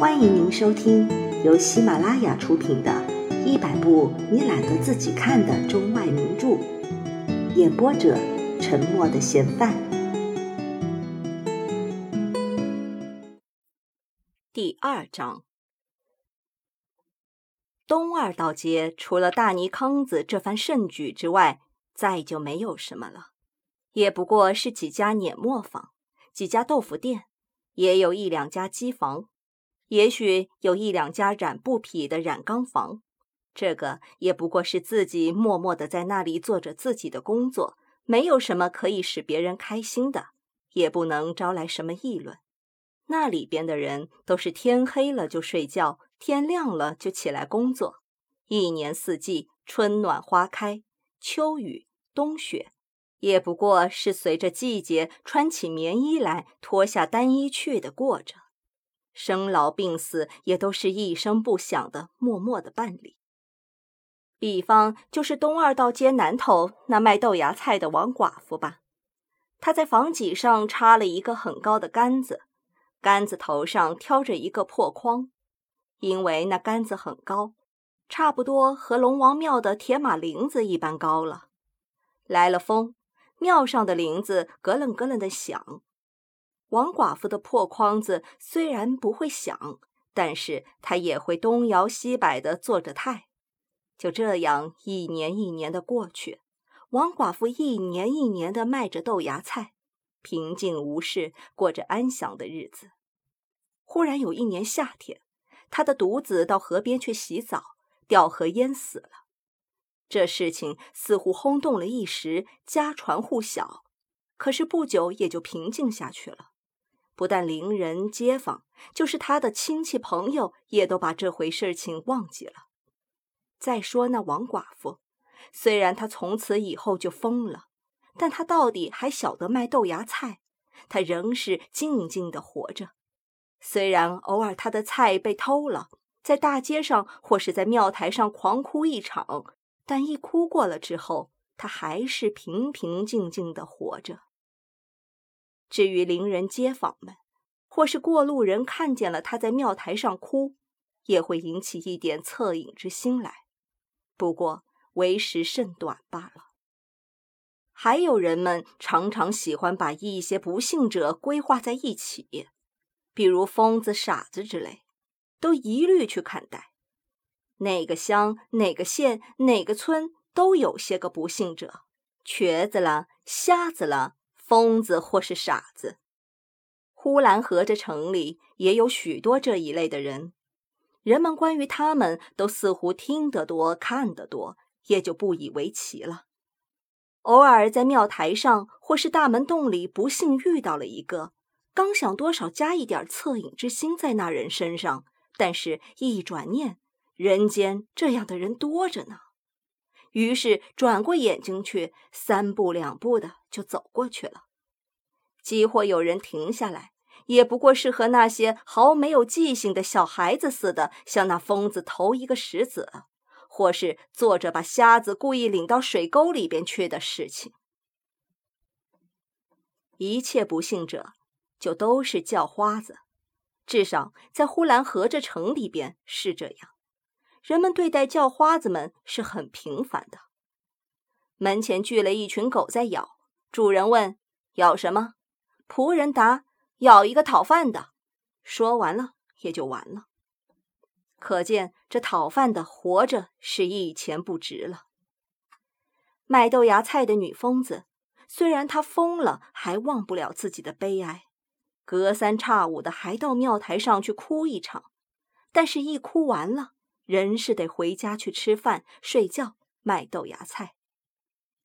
欢迎您收听由喜马拉雅出品的《一百部你懒得自己看的中外名著》，演播者：沉默的嫌犯。第二章，东二道街除了大泥坑子这番盛举之外，再就没有什么了，也不过是几家碾磨坊、几家豆腐店，也有一两家机房。也许有一两家染布匹的染缸房，这个也不过是自己默默的在那里做着自己的工作，没有什么可以使别人开心的，也不能招来什么议论。那里边的人都是天黑了就睡觉，天亮了就起来工作，一年四季，春暖花开，秋雨冬雪，也不过是随着季节穿起棉衣来，脱下单衣去的过着。生老病死也都是一声不响的，默默的办理。比方就是东二道街南头那卖豆芽菜的王寡妇吧，她在房脊上插了一个很高的杆子，杆子头上挑着一个破筐，因为那杆子很高，差不多和龙王庙的铁马铃子一般高了。来了风，庙上的铃子咯楞咯楞的响。王寡妇的破筐子虽然不会响，但是她也会东摇西摆的做着态。就这样，一年一年的过去，王寡妇一年一年的卖着豆芽菜，平静无事，过着安详的日子。忽然有一年夏天，她的独子到河边去洗澡，掉河淹死了。这事情似乎轰动了一时，家传户晓，可是不久也就平静下去了。不但邻人街坊，就是他的亲戚朋友，也都把这回事情忘记了。再说那王寡妇，虽然她从此以后就疯了，但她到底还晓得卖豆芽菜，她仍是静静的活着。虽然偶尔她的菜被偷了，在大街上或是在庙台上狂哭一场，但一哭过了之后，她还是平平静静的活着。至于邻人街坊们，或是过路人看见了他在庙台上哭，也会引起一点恻隐之心来，不过为时甚短罢了。还有人们常常喜欢把一些不幸者归划在一起，比如疯子、傻子之类，都一律去看待。哪个乡、哪个县、哪个村都有些个不幸者，瘸子了、瞎子了。疯子或是傻子，呼兰河这城里也有许多这一类的人。人们关于他们都似乎听得多、看得多，也就不以为奇了。偶尔在庙台上或是大门洞里不幸遇到了一个，刚想多少加一点恻隐之心在那人身上，但是一转念，人间这样的人多着呢。于是转过眼睛去，三步两步的就走过去了。几或有人停下来，也不过是和那些毫没有记性的小孩子似的，向那疯子投一个石子，或是做着把瞎子故意领到水沟里边去的事情。一切不幸者，就都是叫花子，至少在呼兰河这城里边是这样。人们对待叫花子们是很平凡的。门前聚了一群狗在咬，主人问：“咬什么？”仆人答：“咬一个讨饭的。”说完了也就完了。可见这讨饭的活着是一钱不值了。卖豆芽菜的女疯子，虽然她疯了，还忘不了自己的悲哀，隔三差五的还到庙台上去哭一场，但是一哭完了。人是得回家去吃饭、睡觉、卖豆芽菜，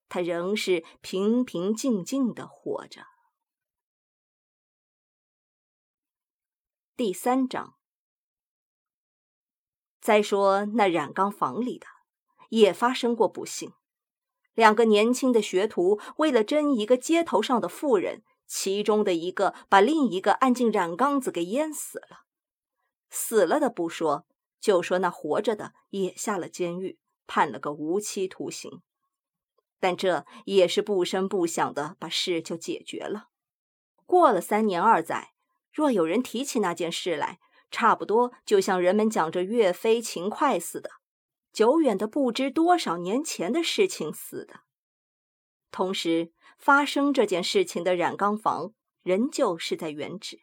他仍是平平静静的活着。第三章，再说那染缸房里的，也发生过不幸。两个年轻的学徒为了争一个街头上的妇人，其中的一个把另一个按进染缸子给淹死了。死了的不说。就说那活着的也下了监狱，判了个无期徒刑，但这也是不声不响的把事就解决了。过了三年二载，若有人提起那件事来，差不多就像人们讲着岳飞勤快似的，久远的不知多少年前的事情似的。同时，发生这件事情的染缸房仍旧是在原址，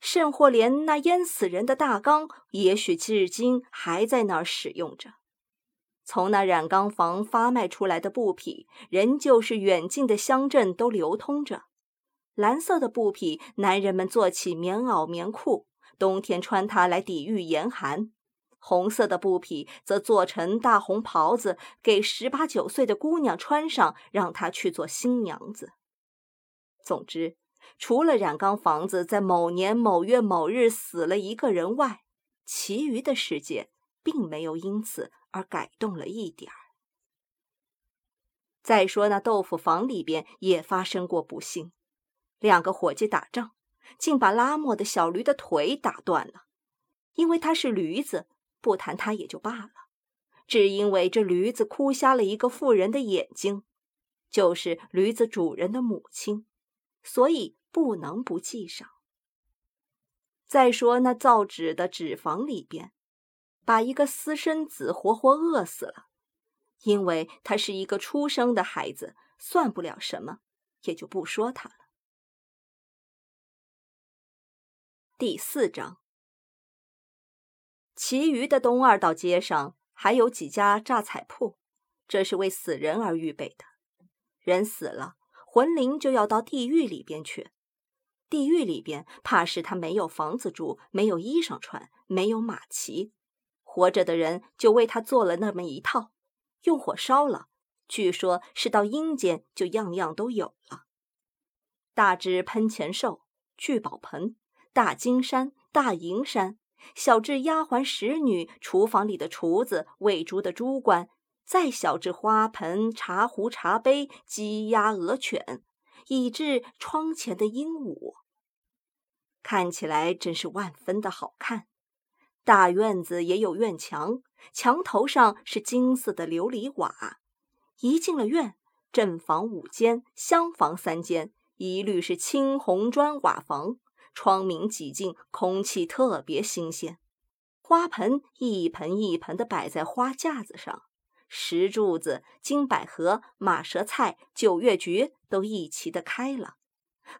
甚或连那淹死人的大缸，也许至今还在那儿使用着。从那染缸房发卖出来的布匹，仍旧是远近的乡镇都流通着。蓝色的布匹，男人们做起棉袄、棉裤，冬天穿它来抵御严寒；红色的布匹则做成大红袍子，给十八九岁的姑娘穿上，让她去做新娘子。总之，除了染缸房子在某年某月某日死了一个人外，其余的世界并没有因此而改动了一点儿。再说那豆腐房里边也发生过不幸。两个伙计打仗，竟把拉磨的小驴的腿打断了。因为他是驴子，不谈他也就罢了；只因为这驴子哭瞎了一个妇人的眼睛，就是驴子主人的母亲，所以不能不记上。再说那造纸的纸房里边，把一个私生子活活饿死了，因为他是一个出生的孩子，算不了什么，也就不说他了。第四章，其余的东二道街上还有几家榨彩铺，这是为死人而预备的。人死了，魂灵就要到地狱里边去。地狱里边，怕是他没有房子住，没有衣裳穿，没有马骑。活着的人就为他做了那么一套，用火烧了。据说是到阴间就样样都有了。大只喷钱兽、聚宝盆。大金山、大银山，小至丫鬟使女、厨房里的厨子、喂猪的猪倌，再小至花盆、茶壶、茶杯、鸡鸭鹅犬，以至窗前的鹦鹉，看起来真是万分的好看。大院子也有院墙，墙头上是金色的琉璃瓦。一进了院，正房五间，厢房三间，一律是青红砖瓦房。窗明几净，空气特别新鲜。花盆一盆一盆的摆在花架子上，石柱子、金百合、马舌菜、九月菊都一齐的开了，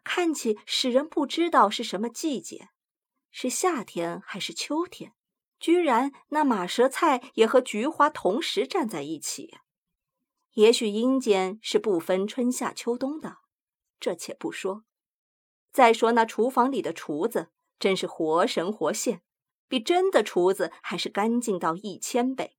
看起使人不知道是什么季节，是夏天还是秋天。居然那马舌菜也和菊花同时站在一起。也许阴间是不分春夏秋冬的，这且不说。再说那厨房里的厨子，真是活神活现，比真的厨子还是干净到一千倍。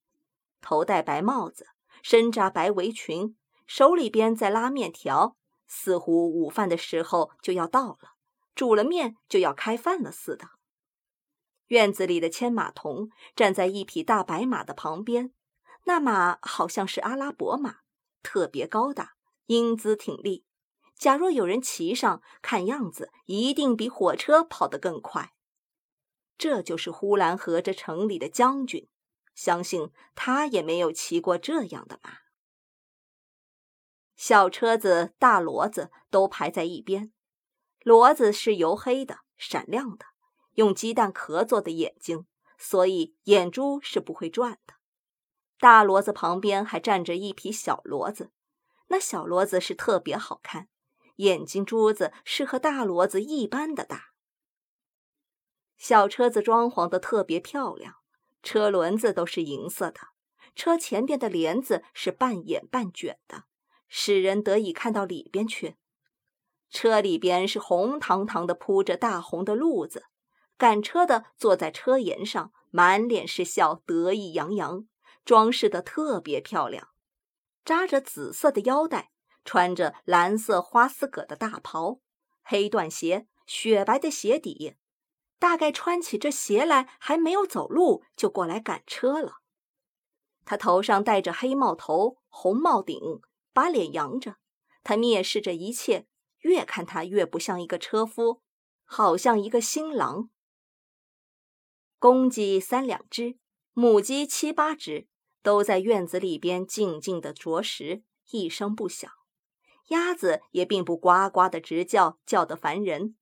头戴白帽子，身扎白围裙，手里边在拉面条，似乎午饭的时候就要到了，煮了面就要开饭了似的。院子里的牵马童站在一匹大白马的旁边，那马好像是阿拉伯马，特别高大，英姿挺立。假若有人骑上，看样子一定比火车跑得更快。这就是呼兰河这城里的将军，相信他也没有骑过这样的马。小车子、大骡子都排在一边，骡子是油黑的、闪亮的，用鸡蛋壳做的眼睛，所以眼珠是不会转的。大骡子旁边还站着一匹小骡子，那小骡子是特别好看。眼睛珠子是和大骡子一般的大，小车子装潢的特别漂亮，车轮子都是银色的，车前边的帘子是半掩半卷的，使人得以看到里边去。车里边是红堂堂的铺着大红的褥子，赶车的坐在车沿上，满脸是笑，得意洋洋，装饰的特别漂亮，扎着紫色的腰带。穿着蓝色花丝葛的大袍，黑缎鞋，雪白的鞋底，大概穿起这鞋来还没有走路，就过来赶车了。他头上戴着黑帽头、红帽顶，把脸扬着，他蔑视着一切，越看他越不像一个车夫，好像一个新郎。公鸡三两只，母鸡七八只，都在院子里边静静的啄食，一声不响。鸭子也并不呱呱的直叫，叫得烦人。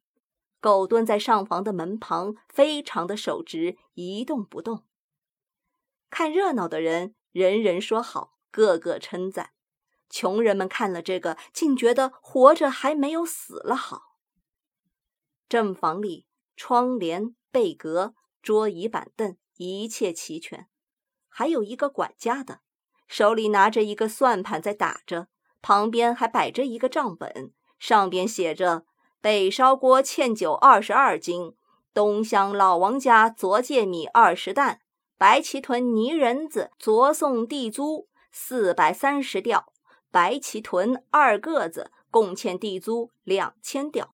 狗蹲在上房的门旁，非常的守直，一动不动。看热闹的人，人人说好，个个称赞。穷人们看了这个，竟觉得活着还没有死了好。正房里，窗帘、被阁、桌椅板凳，一切齐全。还有一个管家的，手里拿着一个算盘在打着，旁边还摆着一个账本，上边写着。北烧锅欠酒二十二斤，东乡老王家昨借米二十担，白旗屯泥人子昨送地租四百三十吊，白旗屯二个子共欠地租两千吊。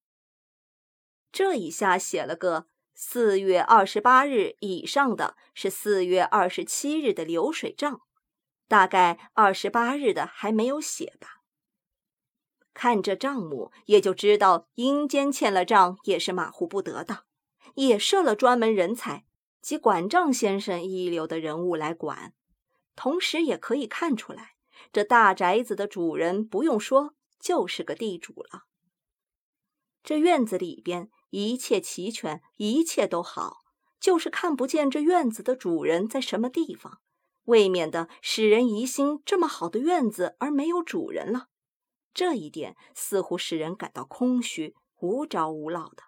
这一下写了个四月二十八日以上的是四月二十七日的流水账，大概二十八日的还没有写吧。看这账目，也就知道阴间欠了账也是马虎不得的，也设了专门人才及管账先生一流的人物来管。同时也可以看出来，这大宅子的主人不用说，就是个地主了。这院子里边一切齐全，一切都好，就是看不见这院子的主人在什么地方，未免的使人疑心，这么好的院子而没有主人了。这一点似乎使人感到空虚、无着无落的。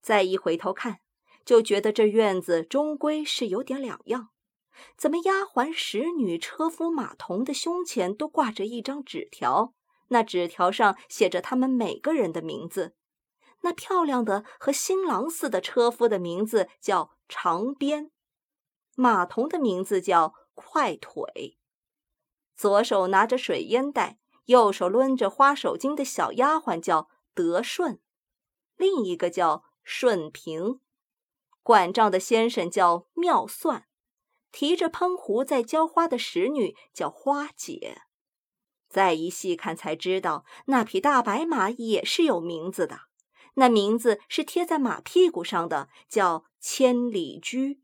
再一回头看，就觉得这院子终归是有点两样。怎么丫鬟、使女、车夫、马童的胸前都挂着一张纸条？那纸条上写着他们每个人的名字。那漂亮的和新郎似的车夫的名字叫长鞭，马童的名字叫快腿。左手拿着水烟袋。右手抡着花手巾的小丫鬟叫德顺，另一个叫顺平，管账的先生叫妙算，提着喷壶在浇花的使女叫花姐。再一细看，才知道那匹大白马也是有名字的，那名字是贴在马屁股上的，叫千里驹。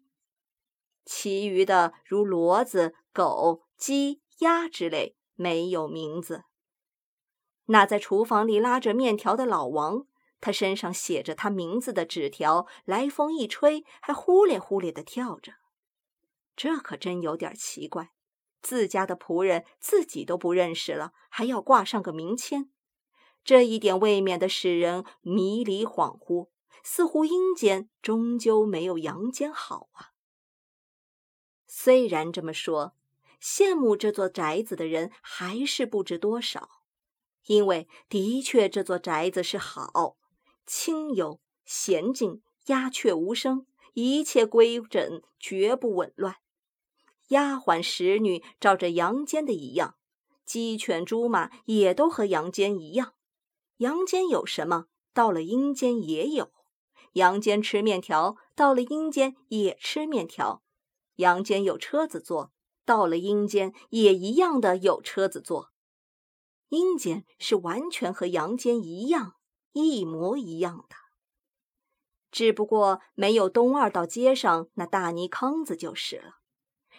其余的如骡子、狗、鸡、鸭之类，没有名字。那在厨房里拉着面条的老王，他身上写着他名字的纸条，来风一吹，还呼咧呼咧的跳着。这可真有点奇怪，自家的仆人自己都不认识了，还要挂上个名签，这一点未免的使人迷离恍惚，似乎阴间终究没有阳间好啊。虽然这么说，羡慕这座宅子的人还是不知多少。因为的确，这座宅子是好，清幽娴静，鸦雀无声，一切规整，绝不紊乱。丫鬟使女照着阳间的一样，鸡犬猪马也都和阳间一样。阳间有什么，到了阴间也有。阳间吃面条，到了阴间也吃面条。阳间有车子坐，到了阴间也一样的有车子坐。阴间是完全和阳间一样，一模一样的，只不过没有东二道街上那大泥坑子就是了。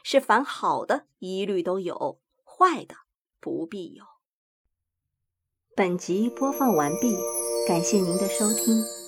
是凡好的一律都有，坏的不必有。本集播放完毕，感谢您的收听。